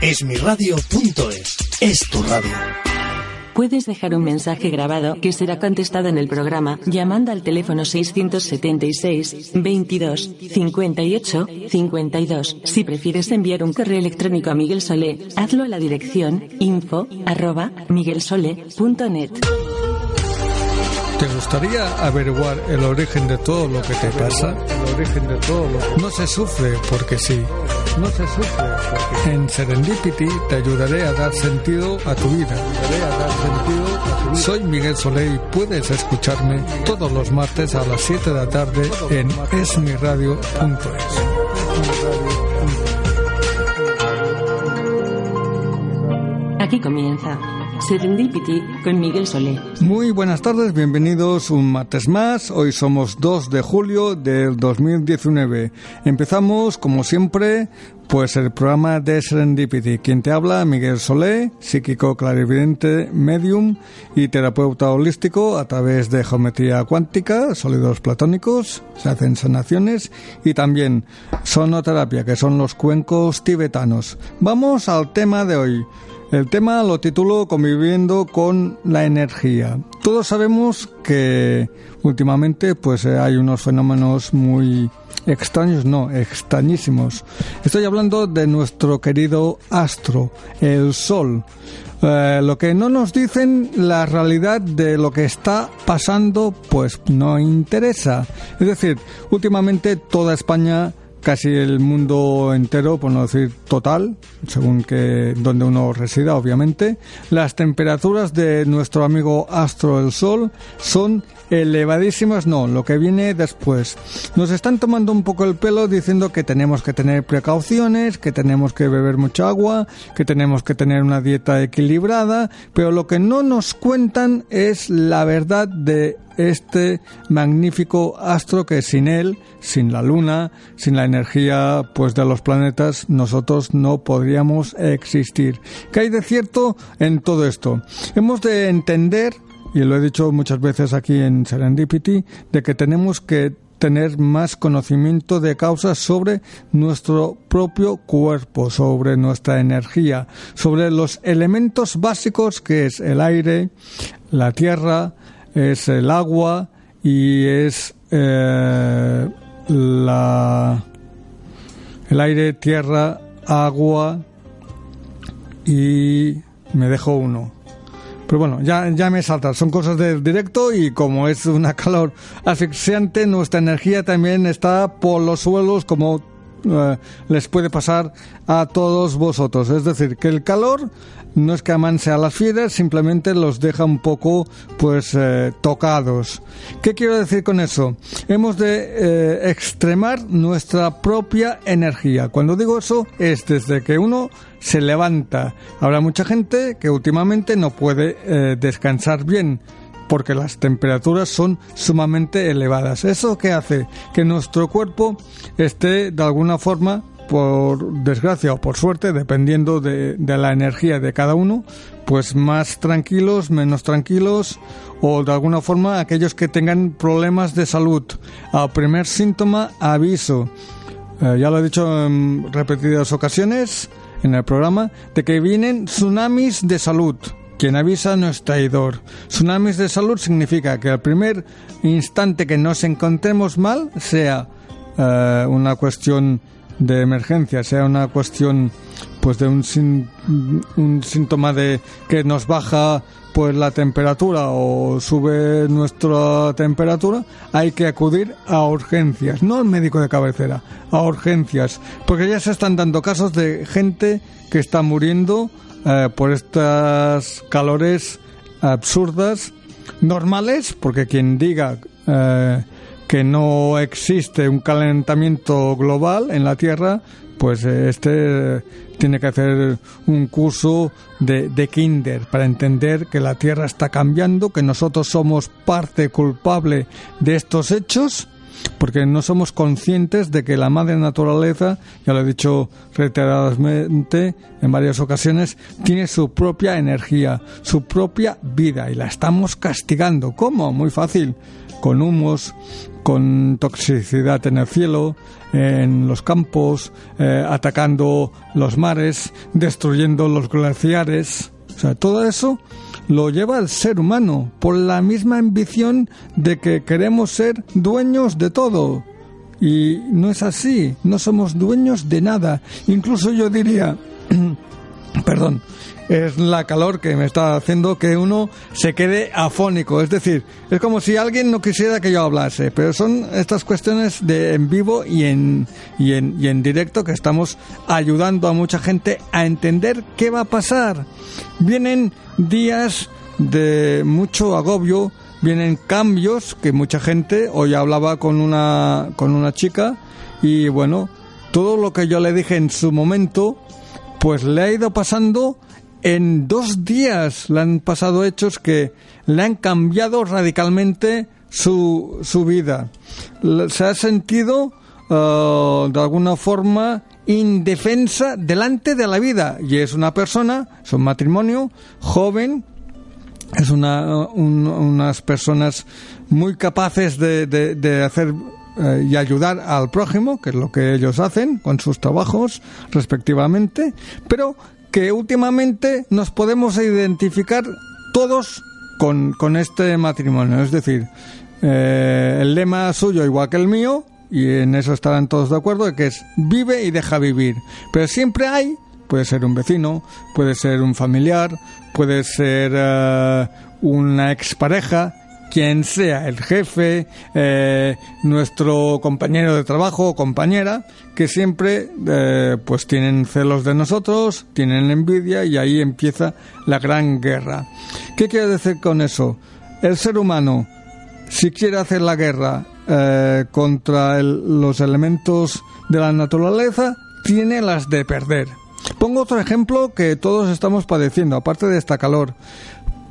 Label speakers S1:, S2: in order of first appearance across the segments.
S1: Esmiradio.es es tu radio.
S2: Puedes dejar un mensaje grabado que será contestado en el programa llamando al teléfono 676 22 58 52. Si prefieres enviar un correo electrónico a Miguel Solé, hazlo a la dirección info arroba miguelsole.net.
S3: ¿Te gustaría averiguar el origen de todo lo que te pasa? El origen de todo lo No se sufre porque sí. No se sufre porque En Serendipity te ayudaré a dar sentido a tu vida. Soy Miguel Soleil y puedes escucharme todos los martes a las 7 de la tarde en esmiradio.es.
S2: Aquí comienza Serendipity con Miguel Solé.
S3: Muy buenas tardes, bienvenidos un martes más. Hoy somos 2 de julio del 2019. Empezamos, como siempre, pues el programa de Serendipity. Quien te habla, Miguel Solé, psíquico clarividente, medium y terapeuta holístico a través de geometría cuántica, sólidos platónicos, se hacen sanaciones y también sonoterapia, que son los cuencos tibetanos. Vamos al tema de hoy. El tema lo titulo Conviviendo con la energía. Todos sabemos que últimamente pues eh, hay unos fenómenos muy extraños, no, extrañísimos. Estoy hablando de nuestro querido astro, el Sol. Eh, lo que no nos dicen la realidad de lo que está pasando, pues no interesa. Es decir, últimamente toda España casi el mundo entero, por no decir total, según que donde uno resida, obviamente, las temperaturas de nuestro amigo astro el Sol son elevadísimas, no, lo que viene después. Nos están tomando un poco el pelo diciendo que tenemos que tener precauciones, que tenemos que beber mucha agua, que tenemos que tener una dieta equilibrada, pero lo que no nos cuentan es la verdad de este magnífico astro que sin él, sin la luna, sin la energía pues de los planetas, nosotros no podríamos existir. ¿Qué hay de cierto en todo esto? Hemos de entender y lo he dicho muchas veces aquí en Serendipity, de que tenemos que tener más conocimiento de causas sobre nuestro propio cuerpo, sobre nuestra energía, sobre los elementos básicos que es el aire, la tierra, es el agua y es eh, la, el aire, tierra, agua y me dejo uno. Pero bueno, ya, ya me salta. Son cosas del directo y como es una calor asfixiante, nuestra energía también está por los suelos como les puede pasar a todos vosotros. Es decir, que el calor no es que amanse a las fieras, simplemente los deja un poco pues eh, tocados. ¿Qué quiero decir con eso? Hemos de eh, extremar nuestra propia energía. Cuando digo eso es desde que uno se levanta. Habrá mucha gente que últimamente no puede eh, descansar bien porque las temperaturas son sumamente elevadas. ¿Eso qué hace? Que nuestro cuerpo esté de alguna forma por desgracia o por suerte, dependiendo de, la energía de cada uno, pues más tranquilos, menos tranquilos o de alguna forma aquellos que tengan problemas de salud. Al primer síntoma, aviso. Eh, ya lo he dicho en repetidas ocasiones en el programa, de que vienen tsunamis de salud. Quien avisa no es traidor. Tsunamis de salud significa que al primer instante que nos encontremos mal, sea eh, una cuestión de emergencia, sea una cuestión pues de un, un síntoma de que nos baja pues la temperatura o sube nuestra temperatura, hay que acudir a urgencias, no al médico de cabecera, a urgencias, porque ya se están dando casos de gente que está muriendo eh, por estas calores absurdas, normales, porque quien diga eh, que no existe un calentamiento global en la Tierra, pues eh, este tiene que hacer un curso de, de, kinder para entender que la Tierra está cambiando, que nosotros somos parte culpable de estos hechos, porque no somos conscientes de que la madre naturaleza, ya lo he dicho reiteradamente en varias ocasiones, tiene su propia energía, su propia vida y la estamos castigando. ¿Cómo? Muy fácil con humos, con toxicidad en el cielo, en los campos, eh, atacando los mares, destruyendo los glaciares. O sea, todo eso lo lleva el ser humano por la misma ambición de que queremos ser dueños de todo. Y no es así, no somos dueños de nada. Incluso yo diría, perdón, es la calor que me está haciendo que uno se quede afónico. Es decir, es como si alguien no quisiera que yo hablase, pero son estas cuestiones de en vivo y en, y en, y en directo que estamos ayudando a mucha gente a entender qué va a pasar. Vienen días de mucho agobio, vienen cambios que mucha gente, hoy hablaba con una, con una chica y bueno, todo lo que yo le dije en su momento, pues le ha ido pasando en dos días le han pasado hechos que le han cambiado radicalmente su, su vida. Se ha sentido uh, de alguna forma indefensa delante de la vida y es una persona, es un matrimonio joven, es una, un, unas personas muy capaces de, de, de hacer eh, y ayudar al prójimo, que es lo que ellos hacen con sus trabajos respectivamente, pero que últimamente nos podemos identificar todos con, con este matrimonio. Es decir, eh, el lema suyo igual que el mío, y en eso estarán todos de acuerdo, que es vive y deja vivir. Pero siempre hay, puede ser un vecino, puede ser un familiar, puede ser uh, una expareja, quien sea el jefe, eh, nuestro compañero de trabajo o compañera, que siempre eh, pues tienen celos de nosotros, tienen envidia y ahí empieza la gran guerra. ¿Qué quiere decir con eso? El ser humano, si quiere hacer la guerra eh, contra el, los elementos de la naturaleza, tiene las de perder. Pongo otro ejemplo que todos estamos padeciendo, aparte de esta calor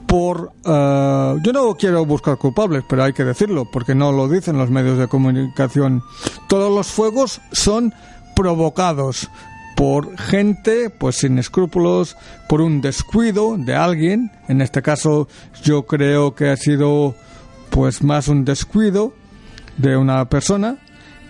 S3: por... Uh, yo no quiero buscar culpables, pero hay que decirlo, porque no lo dicen los medios de comunicación. Todos los fuegos son provocados por gente pues sin escrúpulos, por un descuido de alguien, en este caso yo creo que ha sido pues más un descuido de una persona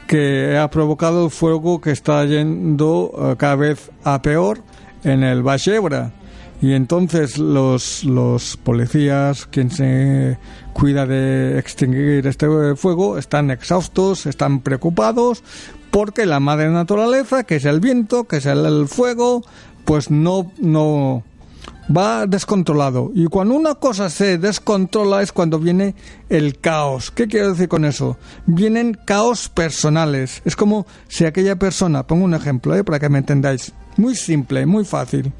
S3: que ha provocado el fuego que está yendo uh, cada vez a peor en el Ebra y entonces los, los policías, quien se cuida de extinguir este fuego, están exhaustos, están preocupados, porque la madre naturaleza, que es el viento, que es el, fuego, pues no, no va descontrolado. Y cuando una cosa se descontrola es cuando viene el caos. ¿Qué quiero decir con eso? Vienen caos personales. Es como si aquella persona, pongo un ejemplo ¿eh? para que me entendáis, muy simple, muy fácil.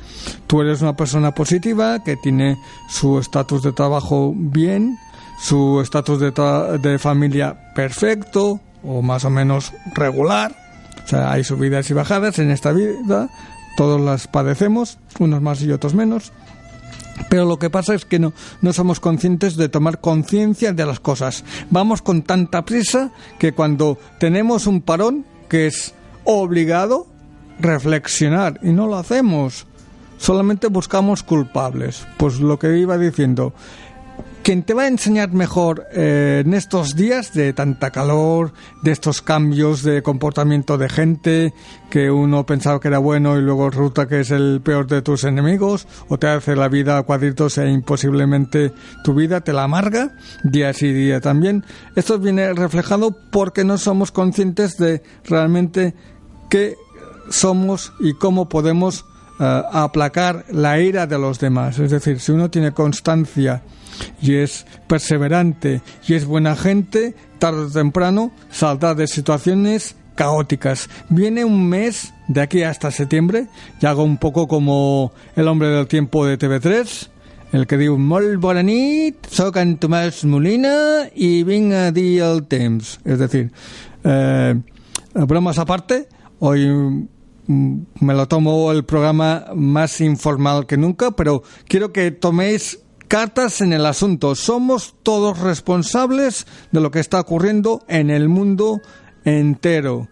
S3: Tú eres una persona positiva que tiene su estatus de trabajo bien, su estatus de, de familia perfecto o más o menos regular. O sea, hay subidas y bajadas en esta vida, todos las padecemos, unos más y otros menos. Pero lo que pasa es que no, no somos conscientes de tomar conciencia de las cosas. Vamos con tanta prisa que cuando tenemos un parón, que es obligado, reflexionar y no lo hacemos. Solamente buscamos culpables. Pues lo que iba diciendo, quien te va a enseñar mejor eh, en estos días de tanta calor, de estos cambios de comportamiento de gente que uno pensaba que era bueno y luego resulta que es el peor de tus enemigos o te hace la vida a cuadritos e imposiblemente tu vida te la amarga día sí día también. Esto viene reflejado porque no somos conscientes de realmente qué somos y cómo podemos uh, aplacar la ira de los demás. Es decir, si uno tiene constancia y es perseverante y es buena gente, tarde o temprano saldrá de situaciones caóticas. Viene un mes de aquí hasta septiembre y hago un poco como el hombre del tiempo de TV3, el que diu molt bona nit, soc en Tomàs Molina y vinc a dir el temps. Es decir, eh, bromas aparte, hoy me lo tomo el programa más informal que nunca, pero quiero que toméis cartas en el asunto. Somos todos responsables de lo que está ocurriendo en el mundo entero.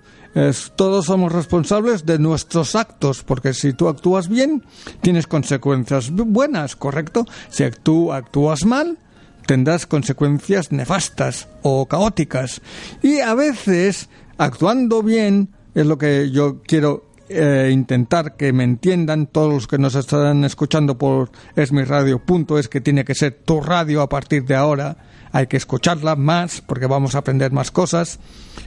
S3: todos somos responsables de nuestros actos, porque si tú actúas bien, tienes consecuencias buenas, ¿correcto? Si tú actúas mal, tendrás consecuencias nefastas o caóticas. Y a veces, actuando bien, es lo que yo quiero eh, intentar que me entiendan todos los que nos están escuchando por esmiradio.es que tiene que ser tu radio a partir de ahora. Hay que escucharla más porque vamos a aprender más cosas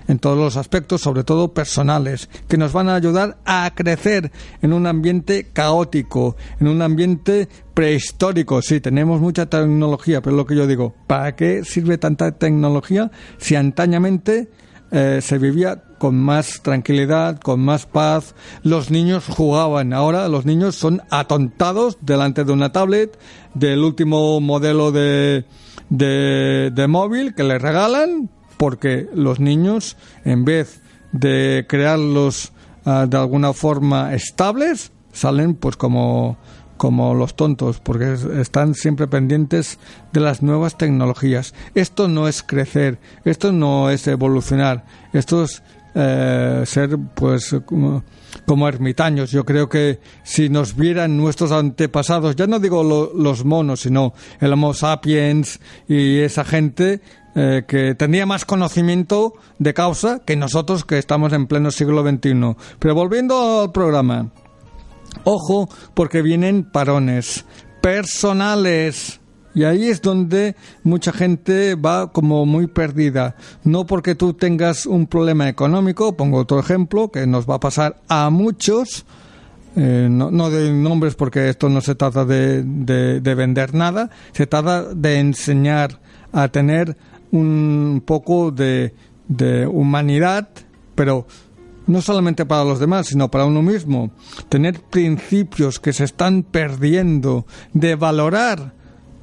S3: en todos los aspectos, sobre todo personales, que nos van a ayudar a crecer en un ambiente caótico, en un ambiente prehistórico. Sí, tenemos mucha tecnología, pero lo que yo digo, ¿para qué sirve tanta tecnología si antañamente eh, se vivía con más tranquilidad, con más paz. Los niños jugaban. Ahora los niños son atontados delante de una tablet del último modelo de, de, móvil que les regalan porque los niños, en vez de crearlos ah, de alguna forma estables, salen pues como como los tontos, porque están siempre pendientes de las nuevas tecnologías. Esto no es crecer, esto no es evolucionar, esto es eh, ser pues como, ermitaños. Yo creo que si nos vieran nuestros antepasados, ya no digo los monos, sino el Homo sapiens y esa gente eh, que tenía más conocimiento de causa que nosotros que estamos en pleno siglo XXI. Pero volviendo al programa. Ojo, porque vienen parones personales. Y ahí es donde mucha gente va como muy perdida. No porque tú tengas un problema económico, pongo otro ejemplo, que nos va a pasar a muchos, eh, no, no, de nombres porque esto no se trata de, de, vender nada, se trata de enseñar a tener un poco de, de humanidad, pero no solamente para los demás, sino para uno mismo. Tener principios que se están perdiendo, de valorar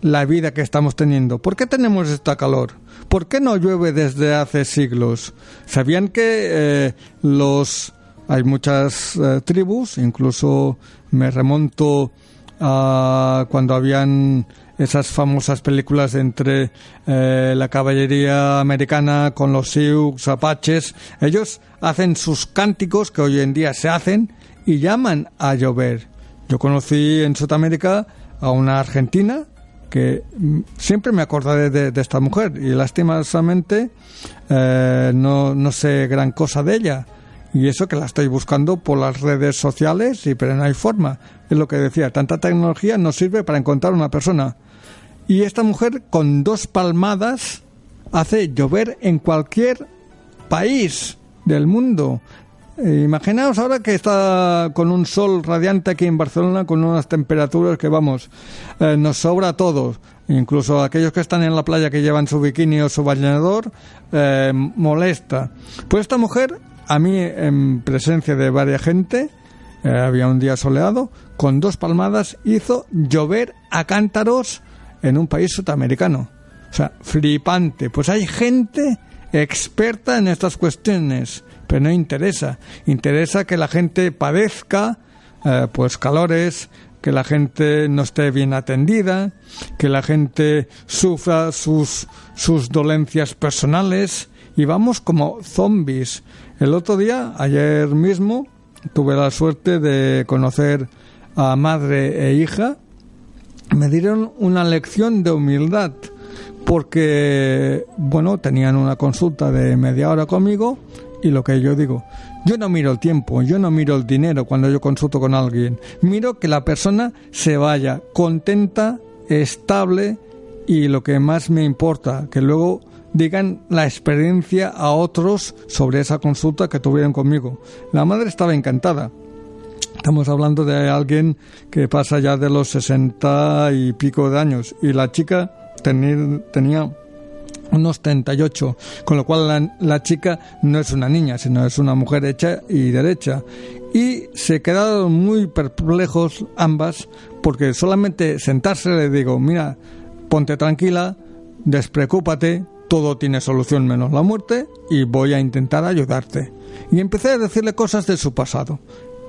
S3: la vida que estamos teniendo. ¿Por qué tenemos esta calor? ¿Por qué no llueve desde hace siglos? ¿Sabían que eh, los hay muchas eh, tribus, incluso me remonto a cuando habían esas famosas películas entre eh, la caballería americana con los Sioux, Apaches, ellos hacen sus cánticos que hoy en día se hacen y llaman a llover. Yo conocí en Sudamérica a una argentina que mm, siempre me acordaré de, esta mujer y lastimosamente eh, no, no sé gran cosa de ella. Y eso que la estoy buscando por las redes sociales, y pero no hay forma. Es lo que decía, tanta tecnología no sirve para encontrar una persona. Y esta mujer con dos palmadas hace llover en cualquier país del mundo. Eh, imaginaos ahora que está con un sol radiante aquí en Barcelona, con unas temperaturas que vamos, eh, nos sobra a todos. Incluso aquellos que están en la playa que llevan su bikini o su bañador, eh, molesta. Pues esta mujer, a mí, en presencia de varias gente, había un día soleado, con dos palmadas hizo llover a cántaros en un país sudamericano. O sea, flipante. Pues hay gente experta en estas cuestiones, pero no interesa. Interesa que la gente padezca eh, pues calores, que la gente no esté bien atendida, que la gente sufra sus, sus dolencias personales y vamos como zombies. El otro día, ayer mismo, tuve la suerte de conocer a madre e hija. Me dieron una lección de humildad porque, bueno, tenían una consulta de media hora conmigo y lo que yo digo, yo no miro el tiempo, yo no miro el dinero cuando yo consulto con alguien, miro que la persona se vaya contenta, estable y lo que más me importa, que luego digan la experiencia a otros sobre esa consulta que tuvieron conmigo. La madre estaba encantada Estamos hablando de alguien que pasa ya de los sesenta y pico de años y la chica tenía unos 38, con lo cual la, chica no es una niña, sino es una mujer hecha y derecha. Y se quedaron muy perplejos ambas porque solamente sentarse le digo, mira, ponte tranquila, despreocúpate, todo tiene solución menos la muerte y voy a intentar ayudarte. Y empecé a decirle cosas de su pasado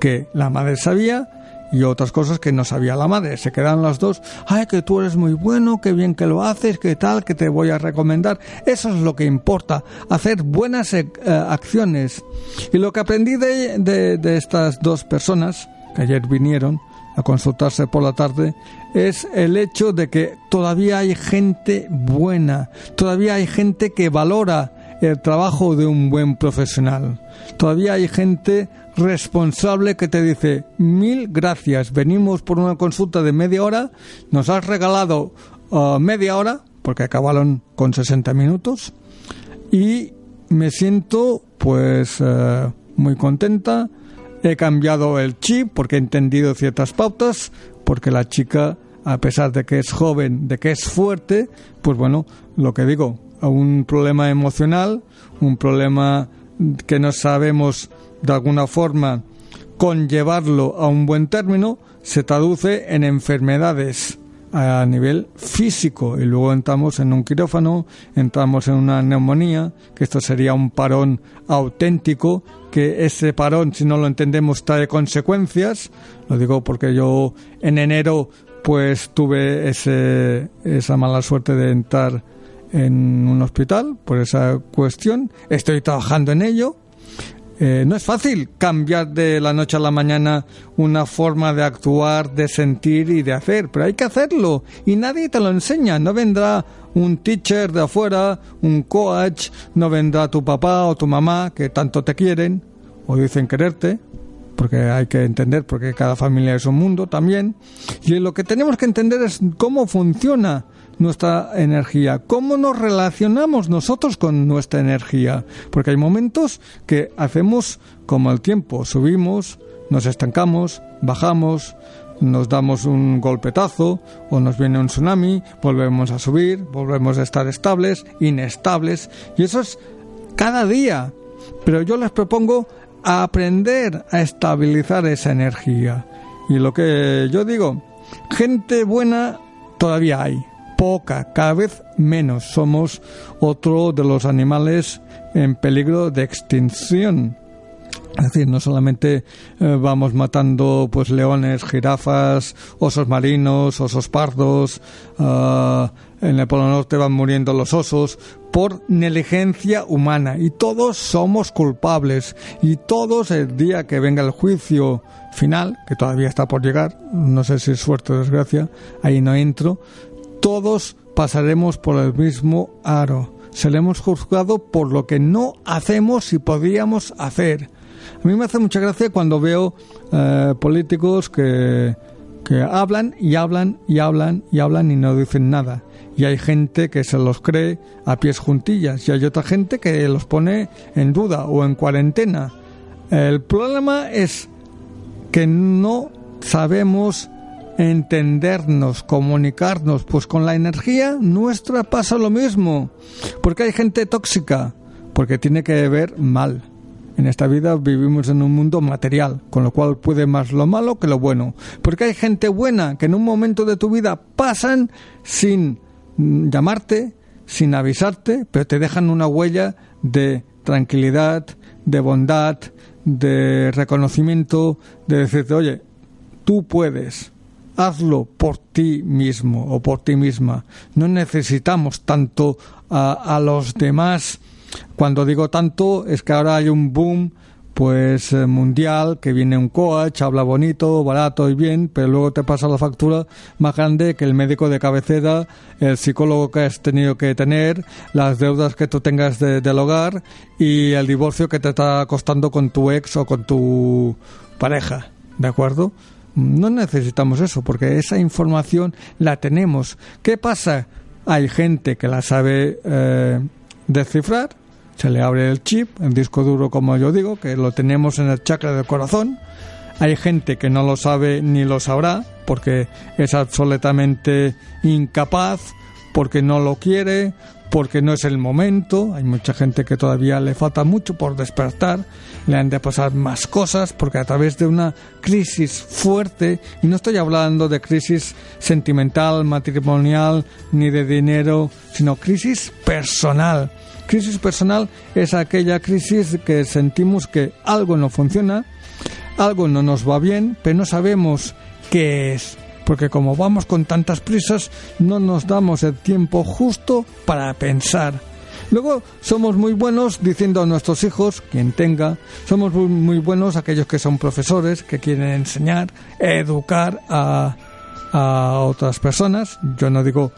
S3: que la madre sabía y otras cosas que no sabía la madre. Se quedan las dos, ay, que tú eres muy bueno, qué bien que lo haces, qué tal, que te voy a recomendar. Eso es lo que importa, hacer buenas eh, acciones. Y lo que aprendí de, de estas dos personas, que ayer vinieron a consultarse por la tarde, es el hecho de que todavía hay gente buena, todavía hay gente que valora el trabajo de un buen profesional. Todavía hay gente responsable que te dice mil gracias, venimos por una consulta de media hora, nos has regalado uh, media hora, porque acabaron con 60 minutos, y me siento pues uh, muy contenta, he cambiado el chip porque he entendido ciertas pautas, porque la chica, a pesar de que es joven, de que es fuerte, pues bueno, lo que digo, un problema emocional, un problema que no sabemos de alguna forma conllevarlo a un buen término, se traduce en enfermedades a nivel físico y luego entramos en un quirófano, entramos en una neumonía, que esto sería un parón auténtico, que ese parón, si no lo entendemos, trae consecuencias. Lo digo porque yo en enero pues tuve ese, esa mala suerte de entrar en un hospital por esa cuestión. Estoy trabajando en ello. Eh, no es fácil cambiar de la noche a la mañana una forma de actuar, de sentir y de hacer, pero hay que hacerlo y nadie te lo enseña. No vendrá un teacher de afuera, un coach, no vendrá tu papá o tu mamá que tanto te quieren o dicen quererte, porque hay que entender porque cada familia es un mundo también. Y lo que tenemos que entender es cómo funciona nuestra energía, cómo nos relacionamos nosotros con nuestra energía, porque hay momentos que hacemos como el tiempo, subimos, nos estancamos, bajamos, nos damos un golpetazo o nos viene un tsunami, volvemos a subir, volvemos a estar estables, inestables, y eso es cada día. Pero yo les propongo aprender a estabilizar esa energía. Y lo que yo digo, gente buena todavía hay, poca, cada vez menos. Somos otro de los animales en peligro de extinción. Es decir, no solamente eh, vamos matando pues leones, jirafas, osos marinos, osos pardos, uh, en el Polo Norte van muriendo los osos por negligencia humana y todos somos culpables y todos el día que venga el juicio final, que todavía está por llegar, no sé si es suerte o desgracia, ahí no entro, todos pasaremos por el mismo aro. Seremos juzgados por lo que no hacemos y podríamos hacer. A mí me hace mucha gracia cuando veo eh, políticos que, que hablan y hablan y hablan y hablan y no dicen nada. Y hay gente que se los cree a pies juntillas y hay otra gente que los pone en duda o en cuarentena. El problema es que no sabemos entendernos, comunicarnos, pues con la energía nuestra pasa lo mismo, porque hay gente tóxica, porque tiene que ver mal. En esta vida vivimos en un mundo material, con lo cual puede más lo malo que lo bueno. Porque hay gente buena que en un momento de tu vida pasan sin llamarte, sin avisarte, pero te dejan una huella de tranquilidad, de bondad, de reconocimiento, de decirte, oye, tú puedes, hazlo por ti mismo o por ti misma. No necesitamos tanto a, los demás. Cuando digo tanto es que ahora hay un boom pues eh, mundial, que viene un coach, habla bonito, barato y bien, pero luego te pasa la factura más grande que el médico de cabecera, el psicólogo que has tenido que tener, las deudas que tú tengas del hogar y el divorcio que te está costando con tu ex o con tu pareja, ¿de acuerdo? No necesitamos eso, porque esa información la tenemos. ¿Qué pasa? Hay gente que la sabe eh, descifrar, se le abre el chip, el disco duro, como yo digo, que lo tenemos en el chakra del corazón. Hay gente que no lo sabe ni lo sabrá, porque es absolutamente incapaz, porque no lo quiere, porque no es el momento, hay mucha gente que todavía le falta mucho por despertar, le han de pasar más cosas, porque a través de una crisis fuerte, y no estoy hablando de crisis sentimental, matrimonial, ni de dinero, sino crisis personal. Crisis personal es aquella crisis que sentimos que algo no funciona, algo no nos va bien, pero no sabemos qué es. Porque como vamos con tantas prisas, no nos damos el tiempo justo para pensar. Luego somos muy buenos diciendo a nuestros hijos, quien tenga, somos muy, buenos aquellos que son profesores, que quieren enseñar, educar a, a otras personas. Yo no digo,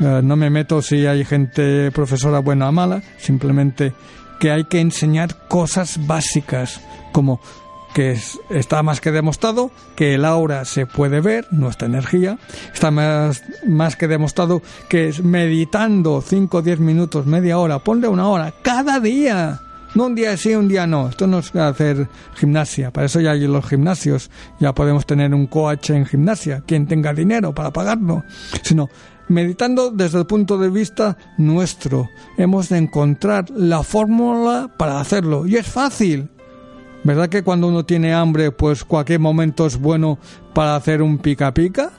S3: eh, no me meto si hay gente profesora buena o mala, simplemente que hay que enseñar cosas básicas como que está más que demostrado que el aura se puede ver, nuestra energía, está más, más que demostrado que es meditando 5 o 10 minutos, media hora, ponle una hora, cada día, no un día sí, un día no, esto no es hacer gimnasia, para eso ya hay los gimnasios, ya podemos tener un coach en gimnasia, quien tenga dinero para pagarlo, sino meditando desde el punto de vista nuestro. Hemos de encontrar la fórmula para hacerlo. Y es fácil. ¿Verdad que cuando uno tiene hambre, pues cualquier momento es bueno para hacer un pica pica?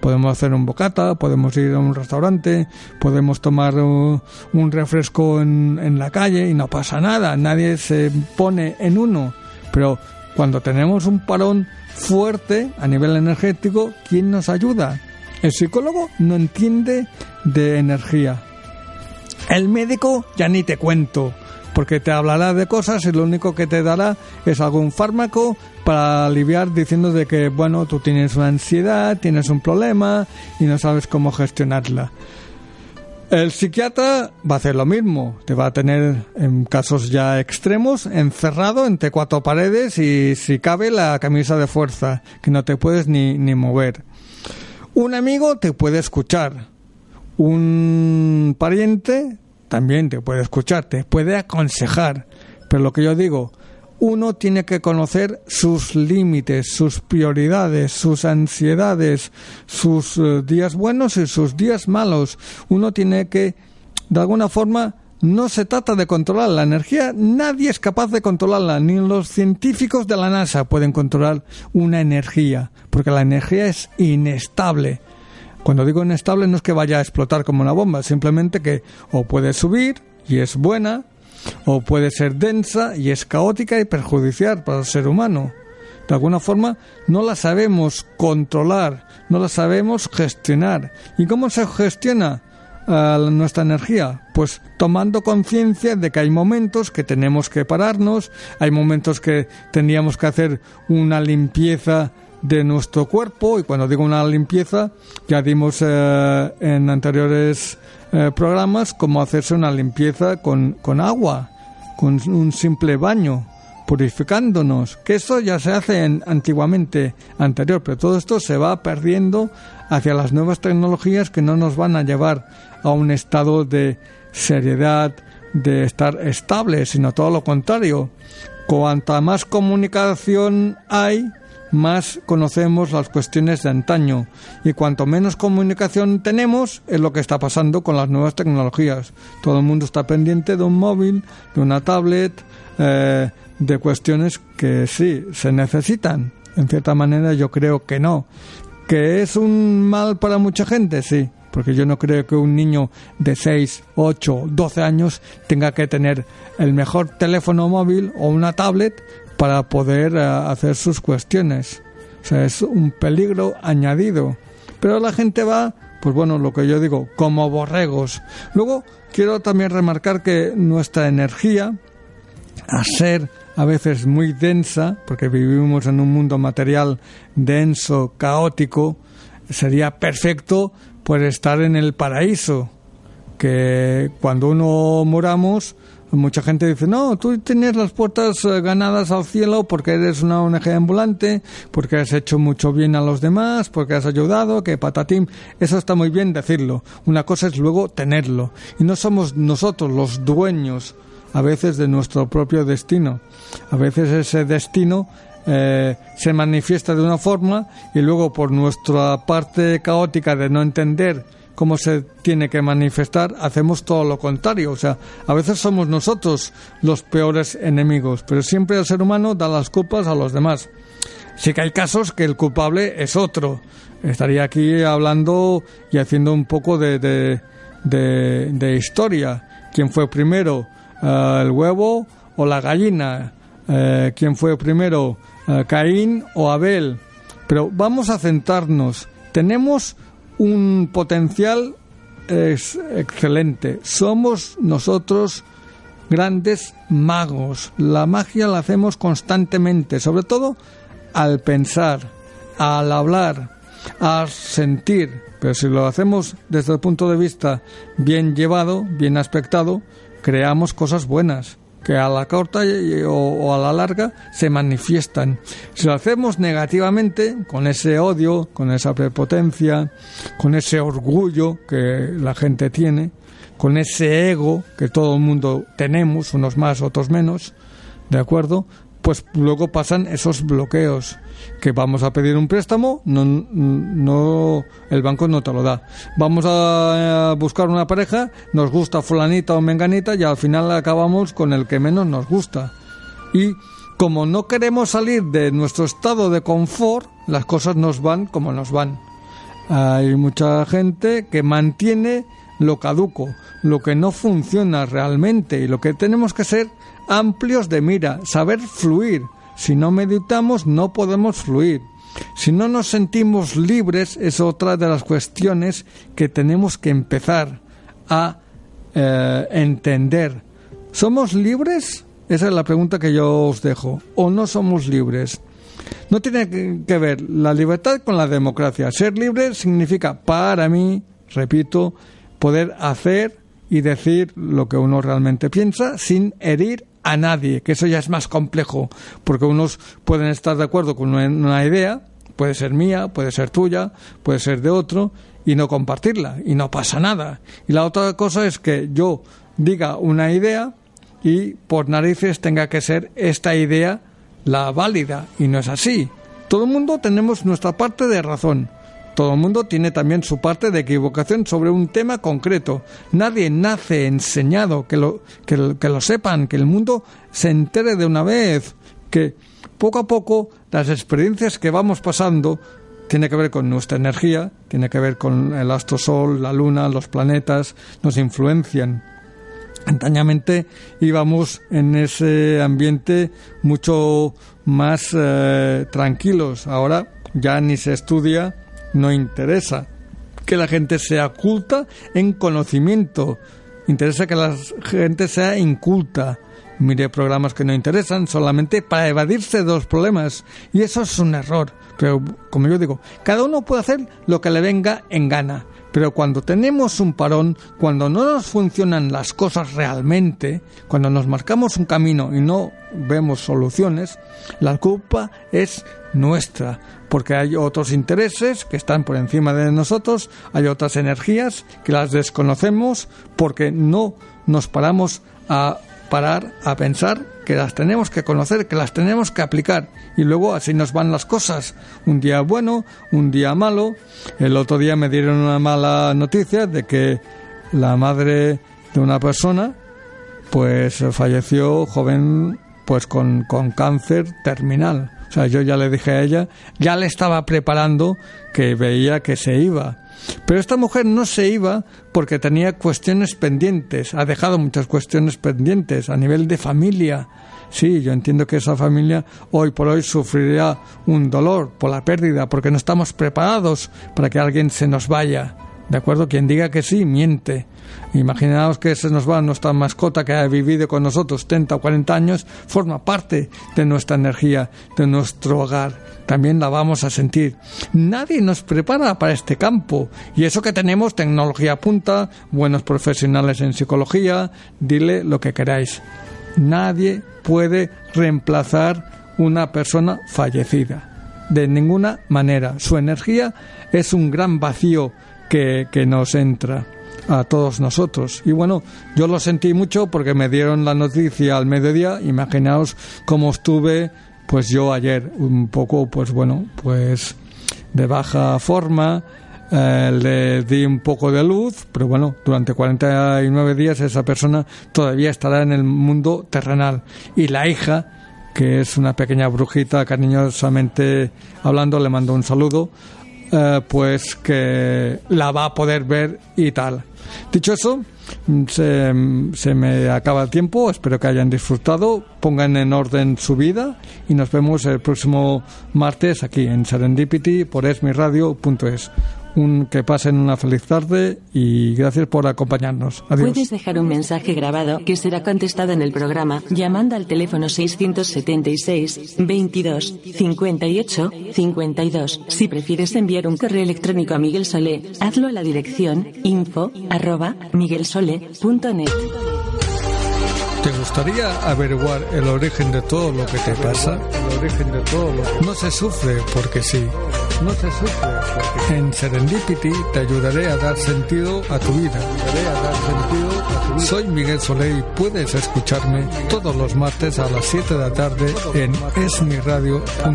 S3: Podemos hacer un bocata, podemos ir a un restaurante, podemos tomar un refresco en, en la calle y no pasa nada, nadie se pone en uno. Pero cuando tenemos un parón fuerte a nivel energético, ¿quién nos ayuda? El psicólogo no entiende de energía. El médico ya ni te cuento porque te hablará de cosas y lo único que te dará es algún fármaco para aliviar diciendo de que, bueno, tú tienes una ansiedad, tienes un problema y no sabes cómo gestionarla. El psiquiatra va a hacer lo mismo, te va a tener en casos ya extremos encerrado entre cuatro paredes y si cabe la camisa de fuerza, que no te puedes ni, ni mover. Un amigo te puede escuchar, un pariente también te puede escuchar, te puede aconsejar. Pero lo que yo digo, uno tiene que conocer sus límites, sus prioridades, sus ansiedades, sus eh, días buenos y sus días malos. Uno tiene que, de alguna forma, no se trata de controlar la energía, nadie es capaz de controlarla, ni los científicos de la NASA pueden controlar una energía, porque la energía es inestable. Cuando digo inestable no es que vaya a explotar como una bomba, simplemente que o puede subir y es buena, o puede ser densa y es caótica y perjudicial para el ser humano. De alguna forma no la sabemos controlar, no la sabemos gestionar. ¿Y cómo se gestiona uh, nuestra energía? Pues tomando conciencia de que hay momentos que tenemos que pararnos, hay momentos que tendríamos que hacer una limpieza de nuestro cuerpo y cuando digo una limpieza ya dimos eh, en anteriores eh, programas cómo hacerse una limpieza con, con agua, con un simple baño, purificándonos, que eso ya se hace en, antiguamente anterior, pero todo esto se va perdiendo hacia las nuevas tecnologías que no nos van a llevar a un estado de seriedad, de estar estable, sino todo lo contrario. Cuanta más comunicación hay, más conocemos las cuestiones de antaño y cuanto menos comunicación tenemos es lo que está pasando con las nuevas tecnologías. Todo el mundo está pendiente de un móvil, de una tablet, eh, de cuestiones que sí, se necesitan. En cierta manera yo creo que no. ¿Que es un mal para mucha gente? Sí, porque yo no creo que un niño de 6, 8, 12 años tenga que tener el mejor teléfono móvil o una tablet para poder eh, hacer sus cuestiones. O sea, es un peligro añadido. Pero la gente va, pues bueno, lo que yo digo, como borregos. Luego, quiero también remarcar que nuestra energía, a ser a veces muy densa, porque vivimos en un mundo material denso, caótico, sería perfecto por estar en el paraíso, que cuando uno moramos, Mucha gente dice, no, tú tienes las puertas eh, ganadas al cielo porque eres una ONG ambulante, porque has hecho mucho bien a los demás, porque has ayudado, que patatín. Eso está muy bien decirlo. Una cosa es luego tenerlo. Y no somos nosotros los dueños a veces de nuestro propio destino. A veces ese destino eh, se manifiesta de una forma y luego por nuestra parte caótica de no entender cómo se tiene que manifestar, hacemos todo lo contrario. O sea, a veces somos nosotros los peores enemigos, pero siempre el ser humano da las culpas a los demás. Sí que hay casos que el culpable es otro. Estaría aquí hablando y haciendo un poco de, de, historia. ¿Quién fue primero, eh, el huevo o la gallina? Eh, ¿Quién fue primero, eh, Caín o Abel. Pero vamos a centrarnos. Tenemos un potencial es excelente. Somos nosotros grandes magos. La magia la hacemos constantemente, sobre todo al pensar, al hablar, a sentir. Pero si lo hacemos desde el punto de vista bien llevado, bien aspectado, creamos cosas buenas que a la corta o, a la larga se manifiestan. Si lo hacemos negativamente, con ese odio, con esa prepotencia, con ese orgullo que la gente tiene, con ese ego que todo el mundo tenemos, unos más, otros menos, ¿de acuerdo? Pues luego pasan esos bloqueos que vamos a pedir un préstamo, no, no, el banco no te lo da. Vamos a buscar una pareja, nos gusta fulanita o menganita y al final acabamos con el que menos nos gusta. Y como no queremos salir de nuestro estado de confort, las cosas nos van como nos van. Hay mucha gente que mantiene lo caduco, lo que no funciona realmente y lo que tenemos que ser amplios de mira, saber fluir si no meditamos no podemos fluir. Si no nos sentimos libres es otra de las cuestiones que tenemos que empezar a eh, entender. ¿Somos libres? Esa es la pregunta que yo os dejo. ¿O no somos libres? No tiene que ver la libertad con la democracia. Ser libre significa, para mí, repito, poder hacer y decir lo que uno realmente piensa sin herir a nadie, que eso ya es más complejo, porque unos pueden estar de acuerdo con una idea, puede ser mía, puede ser tuya, puede ser de otro, y no compartirla, y no pasa nada. Y la otra cosa es que yo diga una idea y por narices tenga que ser esta idea la válida, y no es así. Todo el mundo tenemos nuestra parte de razón. Todo el mundo tiene también su parte de equivocación sobre un tema concreto. Nadie nace enseñado, que lo, que, lo sepan, que el mundo se entere de una vez, que poco a poco las experiencias que vamos pasando tiene que ver con nuestra energía, tiene que ver con el astro sol, la luna, los planetas, nos influencian. Antañamente íbamos en ese ambiente mucho más eh, tranquilos. Ahora ya ni se estudia no interesa que la gente sea culta en conocimiento. Interesa que la gente sea inculta. Mire programas que no interesan solamente para evadirse de los problemas. Y eso es un error. Pero, como yo digo, cada uno puede hacer lo que le venga en gana. Pero cuando tenemos un parón, cuando no nos funcionan las cosas realmente, cuando nos marcamos un camino y no vemos soluciones, la culpa es nuestra, porque hay otros intereses que están por encima de nosotros, hay otras energías que las desconocemos porque no nos paramos a parar a pensar que las tenemos que conocer, que las tenemos que aplicar y luego así nos van las cosas. Un día bueno, un día malo. El otro día me dieron una mala noticia de que la madre de una persona pues falleció joven pues con, con cáncer terminal. O sea, yo ya le dije a ella, ya le estaba preparando que veía que se iba. Pero esta mujer no se iba porque tenía cuestiones pendientes, ha dejado muchas cuestiones pendientes a nivel de familia. Sí, yo entiendo que esa familia hoy por hoy sufrirá un dolor por la pérdida porque no estamos preparados para que alguien se nos vaya. ¿De acuerdo? Quien diga que sí, miente. Imaginaos que se nos va nuestra mascota que ha vivido con nosotros 30 o 40 años, forma parte de nuestra energía, de nuestro hogar. También la vamos a sentir. Nadie nos prepara para este campo. Y eso que tenemos, tecnología punta, buenos profesionales en psicología, dile lo que queráis. Nadie puede reemplazar una persona fallecida. De ninguna manera. Su energía es un gran vacío que, nos entra a todos nosotros. Y bueno, yo lo sentí mucho porque me dieron la noticia al mediodía. Imaginaos cómo estuve, pues yo ayer, un poco, pues bueno, pues de baja forma. Eh, le di un poco de luz, pero bueno, durante 49 días esa persona todavía estará en el mundo terrenal. Y la hija, que es una pequeña brujita, cariñosamente hablando, le mando un saludo eh, pues que la va a poder ver y tal. Dicho eso, se, se, me acaba el tiempo, espero que hayan disfrutado, pongan en orden su vida y nos vemos el próximo martes aquí en Serendipity por esmiradio.es un, que pasen una feliz tarde y gracias por acompañarnos.
S2: Puedes dejar un mensaje grabado que será contestado en el programa llamando al teléfono 676 22 58 52. Si prefieres enviar un correo electrónico a Miguel Solé, hazlo a la dirección info arroba miguelsole.net.
S3: ¿Te gustaría averiguar el origen de todo lo que te pasa? El origen de todo lo que... No se sufre porque sí. No se sufre porque En Serendipity te ayudaré a dar sentido a tu vida. A dar sentido a tu vida. Soy Miguel Soleil y puedes escucharme todos los martes a las 7 de la tarde en esmiradio.es.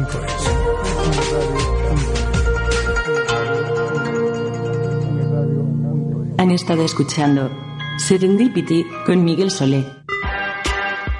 S2: Han estado escuchando Serendipity con Miguel Solé.